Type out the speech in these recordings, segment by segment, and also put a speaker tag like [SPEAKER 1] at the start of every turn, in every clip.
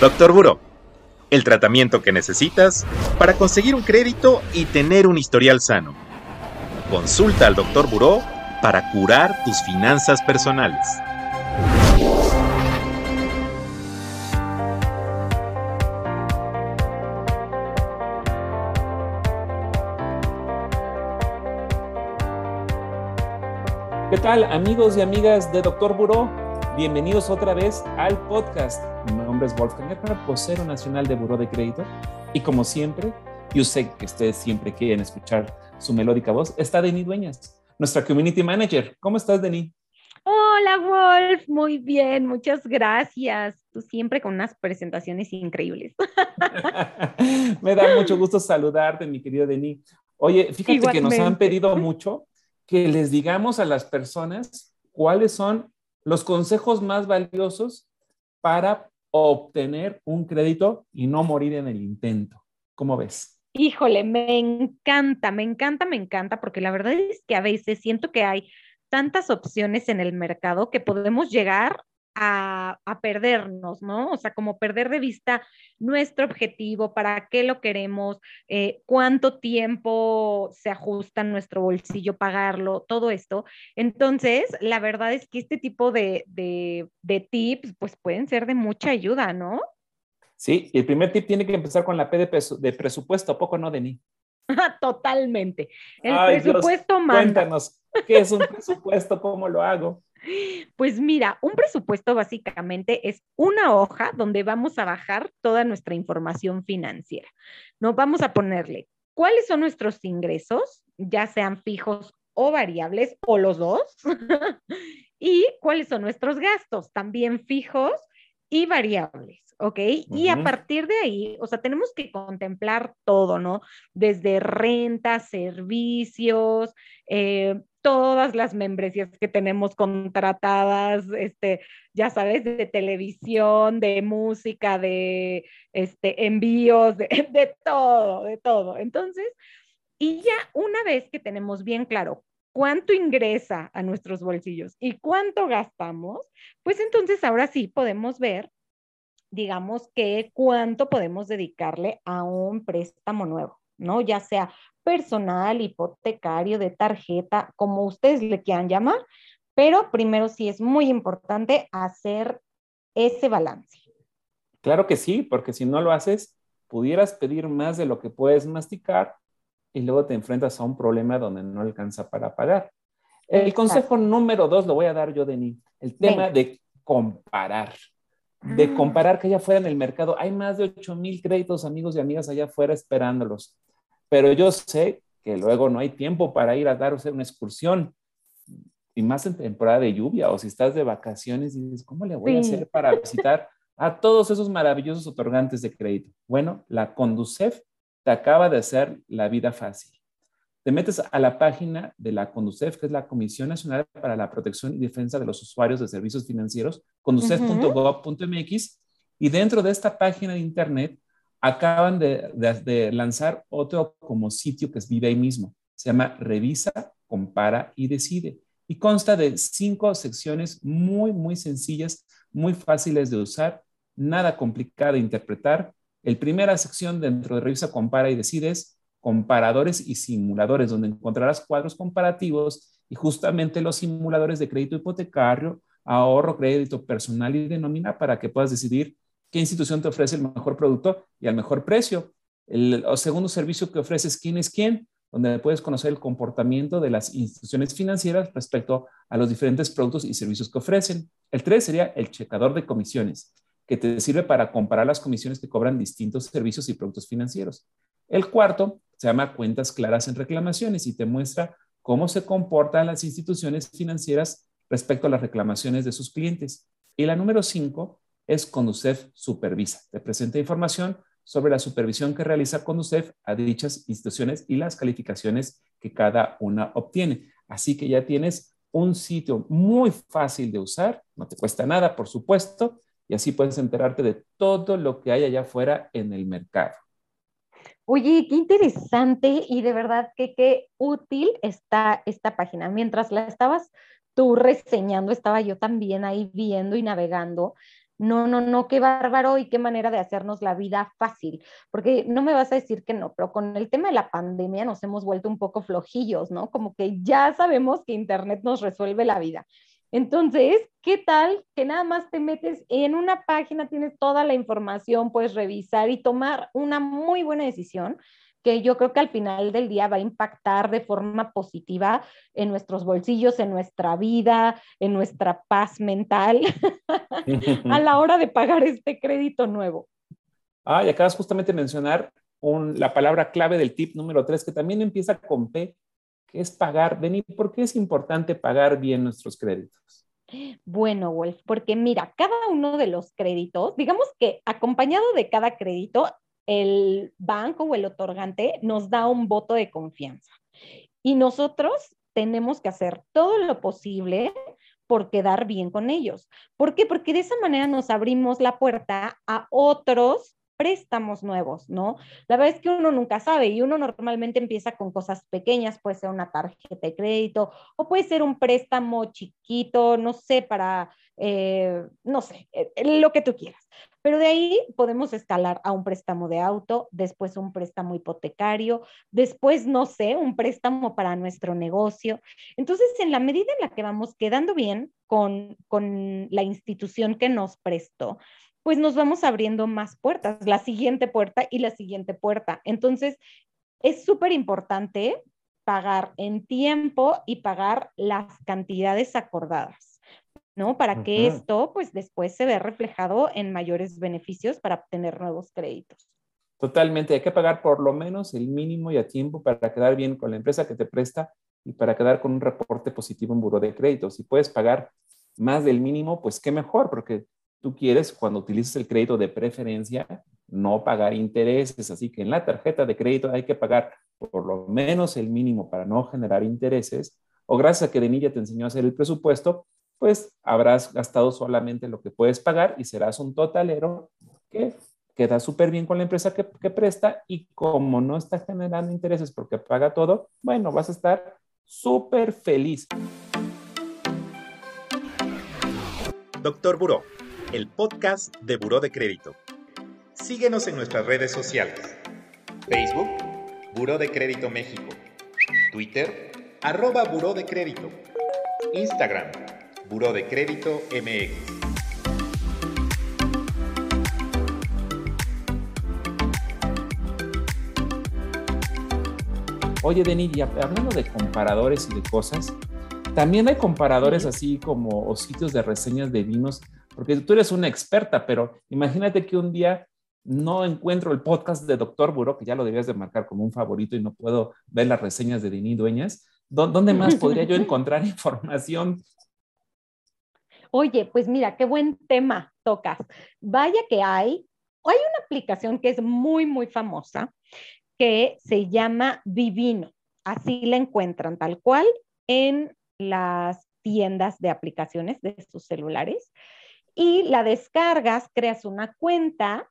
[SPEAKER 1] Doctor Buró, el tratamiento que necesitas para conseguir un crédito y tener un historial sano. Consulta al Doctor Buró para curar tus finanzas personales.
[SPEAKER 2] ¿Qué tal amigos y amigas de Doctor Buró? Bienvenidos otra vez al podcast. Mi nombre es Wolfgang Eckner, vocero nacional de Buró de Crédito. Y como siempre, yo sé que ustedes siempre quieren escuchar su melódica voz, está Denis Dueñas, nuestra Community Manager. ¿Cómo estás, Denis?
[SPEAKER 3] Hola, Wolf. Muy bien, muchas gracias. Tú siempre con unas presentaciones increíbles.
[SPEAKER 2] Me da mucho gusto saludarte, mi querido Denis. Oye, fíjate que nos han pedido mucho que les digamos a las personas cuáles son los consejos más valiosos para obtener un crédito y no morir en el intento. ¿Cómo ves?
[SPEAKER 3] Híjole, me encanta, me encanta, me encanta, porque la verdad es que a veces siento que hay tantas opciones en el mercado que podemos llegar a, perdernos, ¿no? O sea, como perder de vista nuestro objetivo, para qué lo queremos, eh, cuánto tiempo se ajusta en nuestro bolsillo pagarlo, todo esto. Entonces, la verdad es que este tipo de, de, tips, pues pueden ser de mucha ayuda, ¿no?
[SPEAKER 2] Sí, el primer tip tiene que empezar con la P de, presupuesto, ¿a poco no, Denis?
[SPEAKER 3] Totalmente. El presupuesto más.
[SPEAKER 2] Cuéntanos, ¿qué es un presupuesto? ¿Cómo lo hago?
[SPEAKER 3] Pues mira, un presupuesto básicamente es una hoja donde vamos a bajar toda nuestra información financiera. No vamos a ponerle cuáles son nuestros ingresos, ya sean fijos o variables o los dos, y cuáles son nuestros gastos, también fijos y variables. ¿Ok? Y a partir de ahí, o sea, tenemos que contemplar todo, ¿no? Desde renta, servicios, eh, todas las membresías que tenemos contratadas, este, ya sabes, de televisión, de música, de este, envíos, de, de todo, de todo. Entonces, y ya una vez que tenemos bien claro cuánto ingresa a nuestros bolsillos y cuánto gastamos, pues entonces ahora sí podemos ver, digamos, que cuánto podemos dedicarle a un préstamo nuevo, ¿no? Ya sea personal, hipotecario, de tarjeta, como ustedes le quieran llamar, pero primero sí es muy importante hacer ese balance.
[SPEAKER 2] Claro que sí, porque si no lo haces, pudieras pedir más de lo que puedes masticar y luego te enfrentas a un problema donde no alcanza para pagar. El consejo número dos lo voy a dar yo, Denis, el tema de comparar. De ah. comparar que allá afuera en el mercado hay más de 8 mil créditos, amigos y amigas, allá afuera esperándolos pero yo sé que luego no hay tiempo para ir a darse una excursión, y más en temporada de lluvia, o si estás de vacaciones y dices, ¿cómo le voy a hacer para visitar a todos esos maravillosos otorgantes de crédito? Bueno, la Conducef te acaba de hacer la vida fácil. Te metes a la página de la Conducef, que es la Comisión Nacional para la Protección y Defensa de los Usuarios de Servicios Financieros, conducef.gov.mx, y dentro de esta página de Internet acaban de, lanzar otro como sitio que es vive ahí mismo. Se llama Revisa, Compara y Decide. Y consta de cinco secciones muy, muy sencillas, muy fáciles de usar, nada complicada de interpretar. El primera sección dentro de Revisa, Compara y Decide es comparadores y simuladores, donde encontrarás cuadros comparativos y justamente los simuladores de crédito hipotecario, ahorro, crédito personal y de nómina para que puedas decidir qué institución te ofrece el mejor producto y al mejor precio. El, segundo servicio que ofreces quién es quién, donde puedes conocer el comportamiento de las instituciones financieras respecto a los diferentes productos y servicios que ofrecen. El tres sería el checador de comisiones, que te sirve para comparar las comisiones que cobran distintos servicios y productos financieros. El cuarto se llama cuentas claras en reclamaciones y te muestra cómo se comportan las instituciones financieras respecto a las reclamaciones de sus clientes. Y la número cinco es Conducef Supervisa. Te presenta información sobre la supervisión que realiza Conducef a dichas instituciones y las calificaciones que cada una obtiene. Así que ya tienes un sitio muy fácil de usar, no te cuesta nada, por supuesto, y así puedes enterarte de todo lo que hay allá afuera en el mercado.
[SPEAKER 3] Oye, qué interesante y de verdad que qué útil está esta página. Mientras la estabas tú reseñando, estaba yo también ahí viendo y navegando no, no, no, qué bárbaro y qué manera de hacernos la vida fácil, porque no me vas a decir que no, pero con el tema de la pandemia nos hemos vuelto un poco flojillos, ¿no? Como que ya sabemos que Internet nos resuelve la vida. Entonces, ¿qué tal que nada más te metes en una página, tienes toda la información, puedes revisar y tomar una muy buena decisión? que yo creo que al final del día va a impactar de forma positiva en nuestros bolsillos, en nuestra vida, en nuestra paz mental a la hora de pagar este crédito nuevo.
[SPEAKER 2] Ah, y acabas justamente de mencionar la palabra clave del tip número tres, que también empieza con P, que es pagar. Denis, ¿por qué es importante pagar bien nuestros créditos?
[SPEAKER 3] Bueno, Wolf, porque mira, cada uno de los créditos, digamos que acompañado de cada crédito, el banco o el otorgante nos da un voto de confianza. Y nosotros tenemos que hacer todo lo posible por quedar bien con ellos. ¿Por qué? Porque de esa manera nos abrimos la puerta a otros préstamos nuevos, ¿no? La verdad es que uno nunca sabe y uno normalmente empieza con cosas pequeñas, puede ser una tarjeta de crédito o puede ser un préstamo chiquito, no sé, para, eh, no sé, eh, lo que tú quieras. Pero de ahí podemos escalar a un préstamo de auto, después un préstamo hipotecario, después, no sé, un préstamo para nuestro negocio. Entonces, en la medida en la que vamos quedando bien con, con la institución que nos prestó, pues nos vamos abriendo más puertas, la siguiente puerta y la siguiente puerta. Entonces, es súper importante pagar en tiempo y pagar las cantidades acordadas, ¿no? Para que esto, pues después se vea reflejado en mayores beneficios para obtener nuevos créditos.
[SPEAKER 2] Totalmente, hay que pagar por lo menos el mínimo y a tiempo para quedar bien con la empresa que te presta y para quedar con un reporte positivo en buro de crédito. Si puedes pagar más del mínimo, pues qué mejor, porque tú quieres, cuando utilices el crédito de preferencia, no pagar intereses. Así que en la tarjeta de crédito hay que pagar por lo menos el mínimo para no generar intereses. O gracias a que Denilla te enseñó a hacer el presupuesto, pues habrás gastado solamente lo que puedes pagar y serás un totalero que queda súper bien con la empresa que, que presta y como no está generando intereses porque paga todo, bueno, vas a estar súper feliz.
[SPEAKER 1] Doctor Buró el podcast de Buró de Crédito. Síguenos en nuestras redes sociales. Facebook, Buró de Crédito México. Twitter, arroba Buró de Crédito. Instagram, Buró de Crédito MX.
[SPEAKER 2] Oye, Denis, hablando de comparadores y de cosas, también hay comparadores así como o sitios de reseñas de vinos porque tú eres una experta, pero imagínate que un día no encuentro el podcast de Doctor Buró, que ya lo debías de marcar como un favorito y no puedo ver las reseñas de Dini Dueñas. ¿Dónde más podría yo encontrar información?
[SPEAKER 3] Oye, pues mira, qué buen tema tocas. Vaya que hay, hay una aplicación que es muy, muy famosa que se llama Vivino. Así la encuentran tal cual en las tiendas de aplicaciones de sus celulares y la descargas, creas una cuenta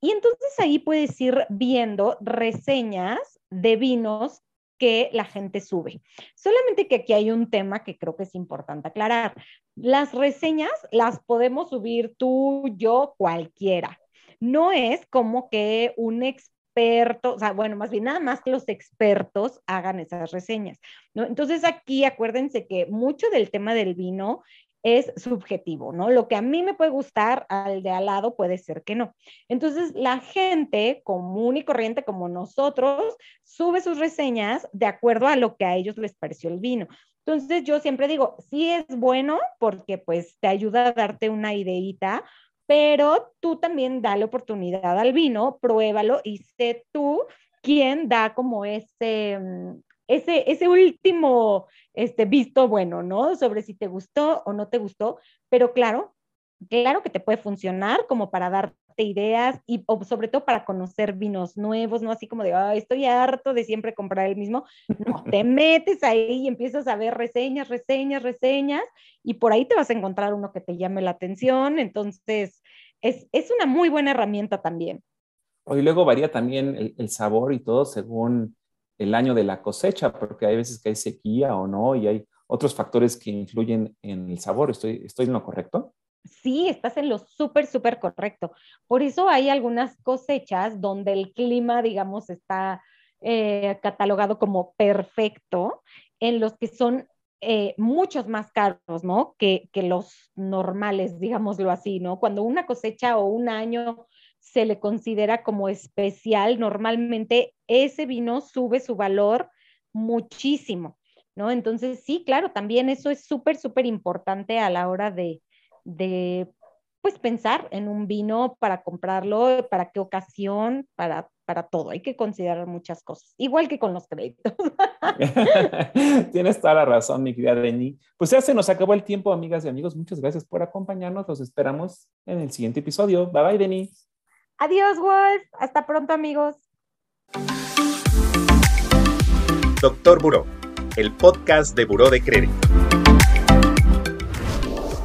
[SPEAKER 3] y entonces ahí puedes ir viendo reseñas de vinos que la gente sube. Solamente que aquí hay un tema que creo que es importante aclarar. Las reseñas las podemos subir tú, yo, cualquiera. No es como que un experto, o sea, bueno, más bien nada más que los expertos hagan esas reseñas, ¿no? Entonces aquí acuérdense que mucho del tema del vino es subjetivo, ¿no? Lo que a mí me puede gustar, al de al lado puede ser que no. Entonces, la gente común y corriente como nosotros sube sus reseñas de acuerdo a lo que a ellos les pareció el vino. Entonces, yo siempre digo, sí es bueno porque pues te ayuda a darte una ideita, pero tú también dale oportunidad al vino, pruébalo y sé tú quién da como ese, mm, ese, ese último este, visto bueno, ¿no? Sobre si te gustó o no te gustó, pero claro, claro que te puede funcionar como para darte ideas y sobre todo para conocer vinos nuevos, no así como de, Ay, estoy harto de siempre comprar el mismo. No, te metes ahí y empiezas a ver reseñas, reseñas, reseñas y por ahí te vas a encontrar uno que te llame la atención. Entonces, es, es una muy buena herramienta también.
[SPEAKER 2] Y luego varía también el, el sabor y todo según el año de la cosecha, porque hay veces que hay sequía o no, y hay otros factores que influyen en el sabor. ¿Estoy, estoy en lo correcto?
[SPEAKER 3] Sí, estás en lo súper, súper correcto. Por eso hay algunas cosechas donde el clima, digamos, está eh, catalogado como perfecto, en los que son eh, muchos más caros, ¿no? Que, que los normales, digámoslo así, ¿no? Cuando una cosecha o un año se le considera como especial, normalmente ese vino sube su valor muchísimo, ¿no? Entonces, sí, claro, también eso es súper, súper importante a la hora de, de, pues, pensar en un vino para comprarlo, para qué ocasión, para, para todo. Hay que considerar muchas cosas, igual que con los créditos.
[SPEAKER 2] Tienes toda la razón, mi querida Denny. Pues ya se nos acabó el tiempo, amigas y amigos. Muchas gracias por acompañarnos. Los esperamos en el siguiente episodio. Bye bye, Denny.
[SPEAKER 3] Adiós, Wolf. Hasta pronto, amigos.
[SPEAKER 1] Doctor Buró, el podcast de Buró de Crédito.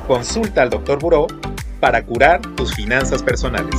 [SPEAKER 1] Consulta al Doctor Buró para curar tus finanzas personales.